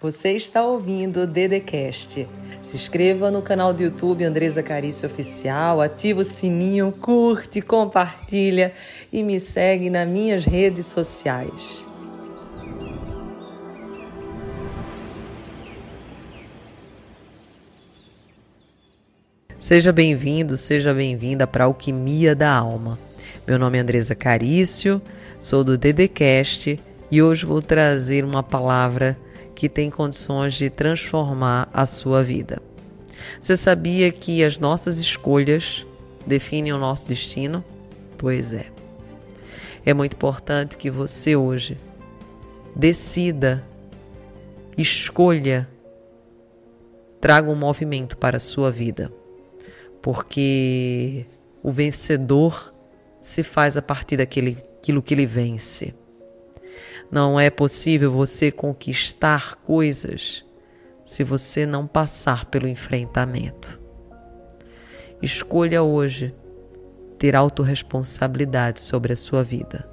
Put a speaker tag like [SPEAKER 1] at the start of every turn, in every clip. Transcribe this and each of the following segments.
[SPEAKER 1] Você está ouvindo o Dedecast. Se inscreva no canal do YouTube Andresa Carício Oficial, ativa o sininho, curte, compartilha e me segue nas minhas redes sociais. Seja bem-vindo, seja bem-vinda para a Alquimia da Alma. Meu nome é Andresa Carício, sou do Dedecast e hoje vou trazer uma palavra que tem condições de transformar a sua vida. Você sabia que as nossas escolhas definem o nosso destino? Pois é. É muito importante que você hoje decida, escolha, traga um movimento para a sua vida. Porque o vencedor se faz a partir daquilo que ele vence. Não é possível você conquistar coisas se você não passar pelo enfrentamento. Escolha hoje ter autorresponsabilidade sobre a sua vida.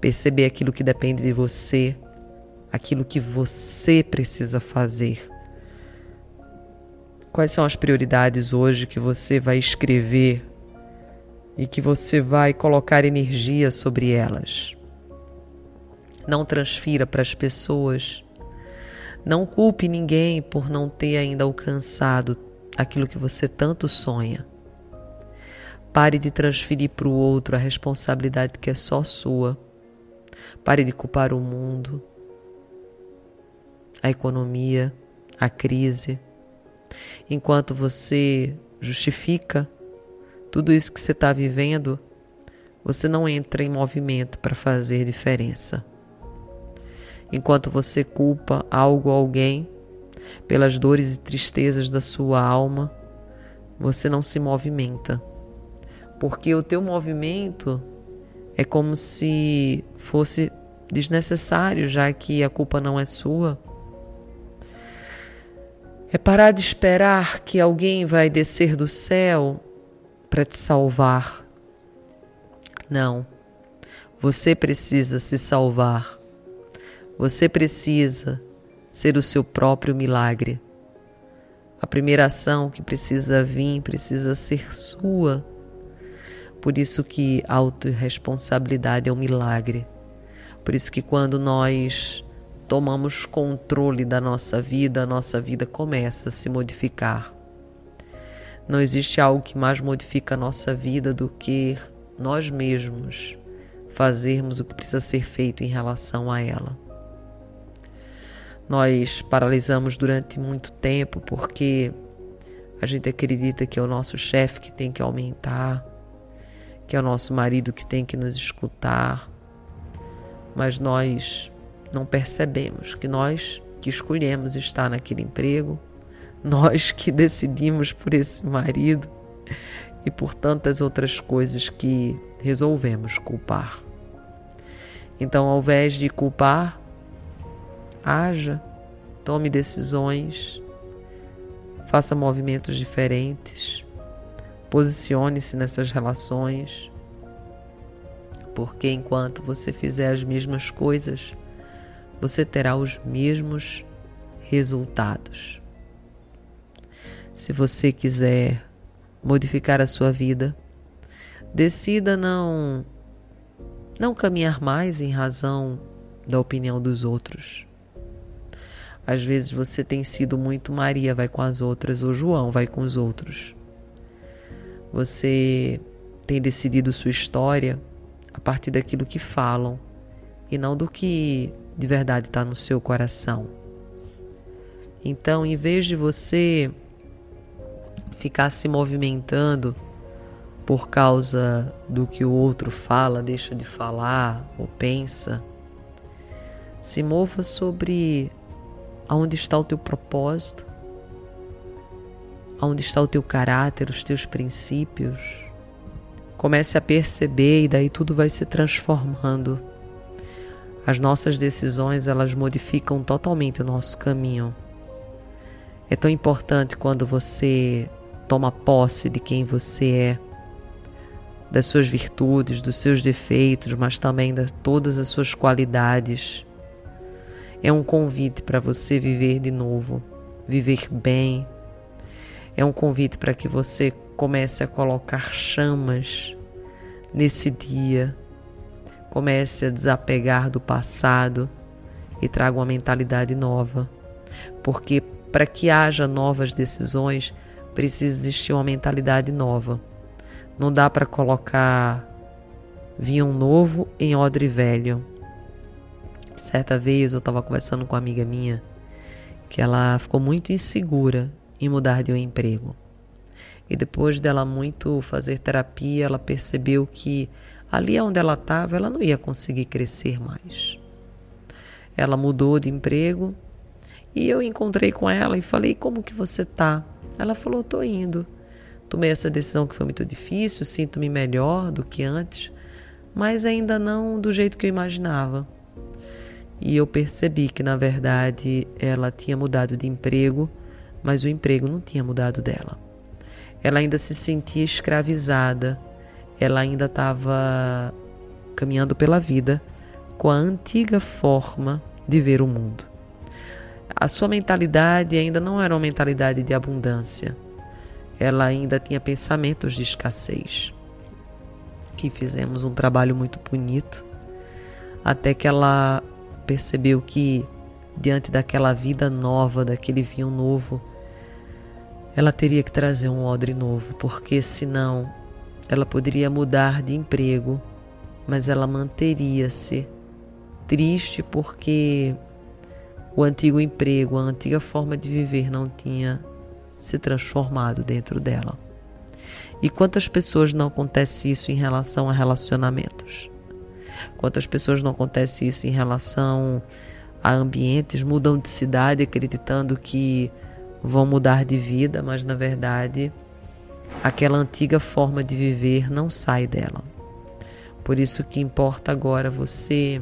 [SPEAKER 1] Perceber aquilo que depende de você, aquilo que você precisa fazer. Quais são as prioridades hoje que você vai escrever e que você vai colocar energia sobre elas? Não transfira para as pessoas. Não culpe ninguém por não ter ainda alcançado aquilo que você tanto sonha. Pare de transferir para o outro a responsabilidade que é só sua. Pare de culpar o mundo, a economia, a crise. Enquanto você justifica tudo isso que você está vivendo, você não entra em movimento para fazer diferença enquanto você culpa algo ou alguém pelas dores e tristezas da sua alma, você não se movimenta. Porque o teu movimento é como se fosse desnecessário, já que a culpa não é sua. É parar de esperar que alguém vai descer do céu para te salvar. Não. Você precisa se salvar. Você precisa ser o seu próprio milagre. A primeira ação que precisa vir precisa ser sua. Por isso que autorresponsabilidade é um milagre. Por isso que quando nós tomamos controle da nossa vida, a nossa vida começa a se modificar. Não existe algo que mais modifica a nossa vida do que nós mesmos fazermos o que precisa ser feito em relação a ela. Nós paralisamos durante muito tempo porque a gente acredita que é o nosso chefe que tem que aumentar, que é o nosso marido que tem que nos escutar, mas nós não percebemos que nós que escolhemos estar naquele emprego, nós que decidimos por esse marido e por tantas outras coisas que resolvemos culpar. Então, ao invés de culpar, haja, tome decisões, faça movimentos diferentes, posicione-se nessas relações, porque enquanto você fizer as mesmas coisas, você terá os mesmos resultados. Se você quiser modificar a sua vida, decida não não caminhar mais em razão da opinião dos outros. Às vezes você tem sido muito Maria vai com as outras ou João vai com os outros. Você tem decidido sua história a partir daquilo que falam e não do que de verdade está no seu coração. Então, em vez de você ficar se movimentando por causa do que o outro fala, deixa de falar ou pensa, se mova sobre aonde está o teu propósito, aonde está o teu caráter, os teus princípios. Comece a perceber e daí tudo vai se transformando. As nossas decisões, elas modificam totalmente o nosso caminho. É tão importante quando você toma posse de quem você é, das suas virtudes, dos seus defeitos, mas também de todas as suas qualidades É um convite para você viver de novo, viver bem. É um convite para que você comece a colocar chamas nesse dia. Comece a desapegar do passado e traga uma mentalidade nova. Porque para que haja novas decisões, precisa existir uma mentalidade nova. Não dá para colocar vinho novo em odre velho. Certa vez eu estava conversando com uma amiga minha que ela ficou muito insegura em mudar de um emprego. E depois dela muito fazer terapia, ela percebeu que ali onde ela estava, ela não ia conseguir crescer mais. Ela mudou de emprego e eu encontrei com ela e falei: "Como que você tá?" Ela falou: "Tô indo. Tomei essa decisão que foi muito difícil, sinto-me melhor do que antes, mas ainda não do jeito que eu imaginava." E eu percebi que na verdade ela tinha mudado de emprego, mas o emprego não tinha mudado dela. Ela ainda se sentia escravizada, ela ainda estava caminhando pela vida com a antiga forma de ver o mundo. A sua mentalidade ainda não era uma mentalidade de abundância. Ela ainda tinha pensamentos de escassez. E fizemos um trabalho muito bonito até que ela percebeu que diante daquela vida nova, daquele vinho novo, ela teria que trazer um odre novo, porque senão ela poderia mudar de emprego, mas ela manteria-se triste porque o antigo emprego, a antiga forma de viver não tinha se transformado dentro dela. E quantas pessoas não acontece isso em relação a relacionamentos? Quantas pessoas não acontece isso em relação a ambientes, mudam de cidade acreditando que vão mudar de vida, mas na verdade aquela antiga forma de viver não sai dela. Por isso que importa agora você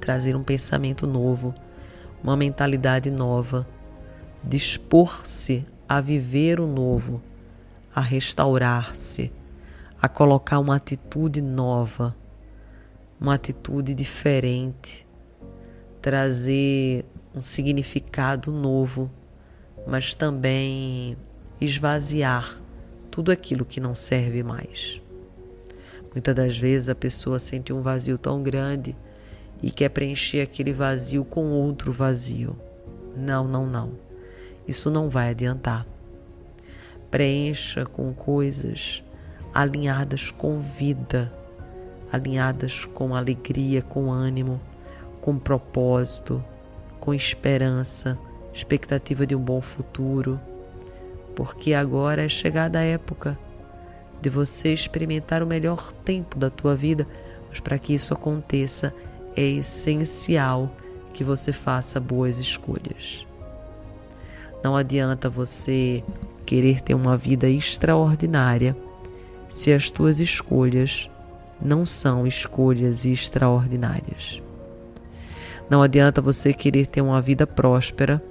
[SPEAKER 1] trazer um pensamento novo, uma mentalidade nova, dispor-se a viver o novo, a restaurar-se, a colocar uma atitude nova, uma atitude diferente, trazer um significado novo, mas também esvaziar tudo aquilo que não serve mais. Muitas das vezes a pessoa sente um vazio tão grande e quer preencher aquele vazio com outro vazio. Não, não, não. Isso não vai adiantar. Preencha com coisas alinhadas com vida, alinhadas com alegria, com ânimo, com propósito, com esperança, expectativa de um bom futuro. Porque agora é chegada a época de você experimentar o melhor tempo da tua vida, mas para que isso aconteça, é essencial que você faça boas escolhas. Não adianta você querer ter uma vida extraordinária se as tuas escolhas não são escolhas extraordinárias. Não adianta você querer ter uma vida próspera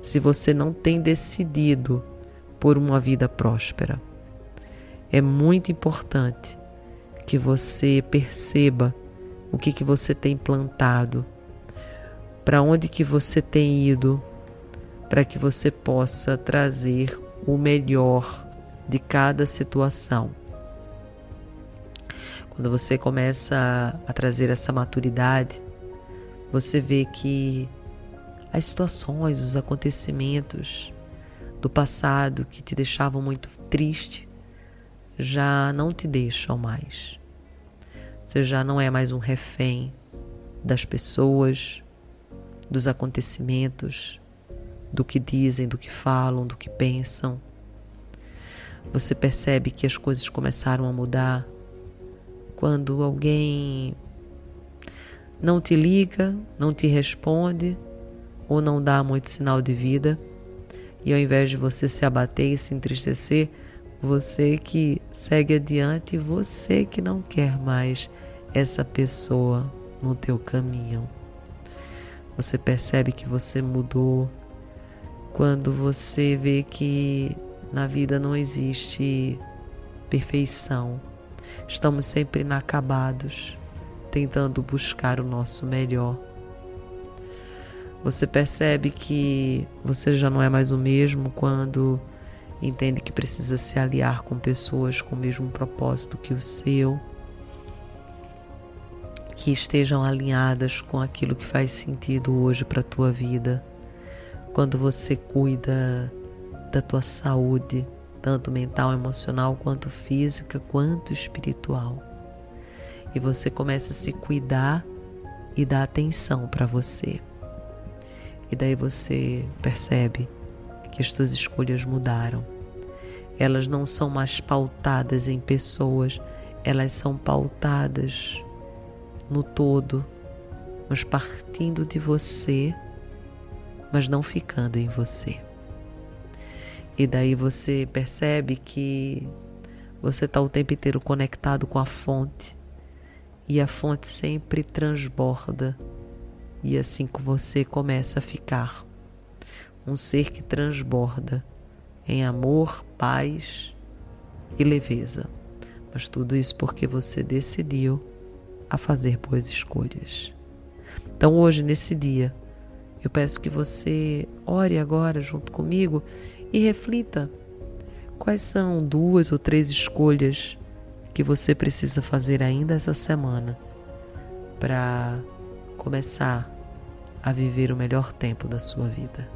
[SPEAKER 1] se você não tem decidido por uma vida próspera. É muito importante que você perceba o que, que você tem plantado, para onde que você tem ido, para que você possa trazer o melhor de cada situação. Quando você começa a trazer essa maturidade, você vê que as situações, os acontecimentos do passado que te deixavam muito triste já não te deixam mais. Você já não é mais um refém das pessoas, dos acontecimentos, do que dizem, do que falam, do que pensam. Você percebe que as coisas começaram a mudar quando alguém não te liga, não te responde ou não dá muito sinal de vida, e ao invés de você se abater e se entristecer, você que segue adiante, você que não quer mais essa pessoa no teu caminho. Você percebe que você mudou quando você vê que na vida não existe perfeição. Estamos sempre inacabados, tentando buscar o nosso melhor. Você percebe que você já não é mais o mesmo quando entende que precisa se aliar com pessoas com o mesmo propósito que o seu, que estejam alinhadas com aquilo que faz sentido hoje para a tua vida. Quando você cuida da tua saúde, tanto mental, emocional, quanto física, quanto espiritual. E você começa a se cuidar e dar atenção para você. E daí você percebe que as suas escolhas mudaram. Elas não são mais pautadas em pessoas, elas são pautadas no todo, mas partindo de você, mas não ficando em você. E daí você percebe que você está o tempo inteiro conectado com a fonte e a fonte sempre transborda e assim que você começa a ficar um ser que transborda em amor, paz e leveza. Mas tudo isso porque você decidiu a fazer boas escolhas. Então hoje nesse dia, eu peço que você ore agora junto comigo e reflita quais são duas ou três escolhas que você precisa fazer ainda essa semana para começar a viver o melhor tempo da sua vida.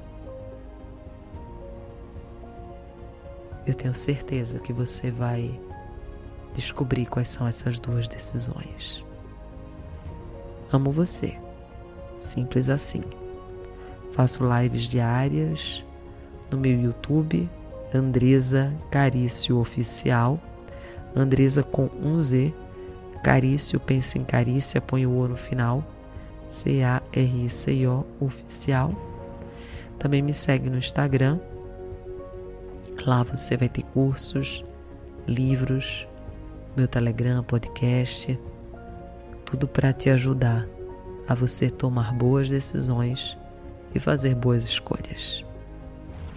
[SPEAKER 1] Eu tenho certeza que você vai descobrir quais são essas duas decisões. Amo você. Simples assim. Faço lives diárias no meu YouTube, Andresa Carício Oficial. Andresa com um Z. Carício, pensa em carícia, põe o O no final. C-A-R-I-C-O oficial. Também me segue no Instagram. Lá você vai ter cursos, livros, meu Telegram, podcast, tudo para te ajudar a você tomar boas decisões e fazer boas escolhas.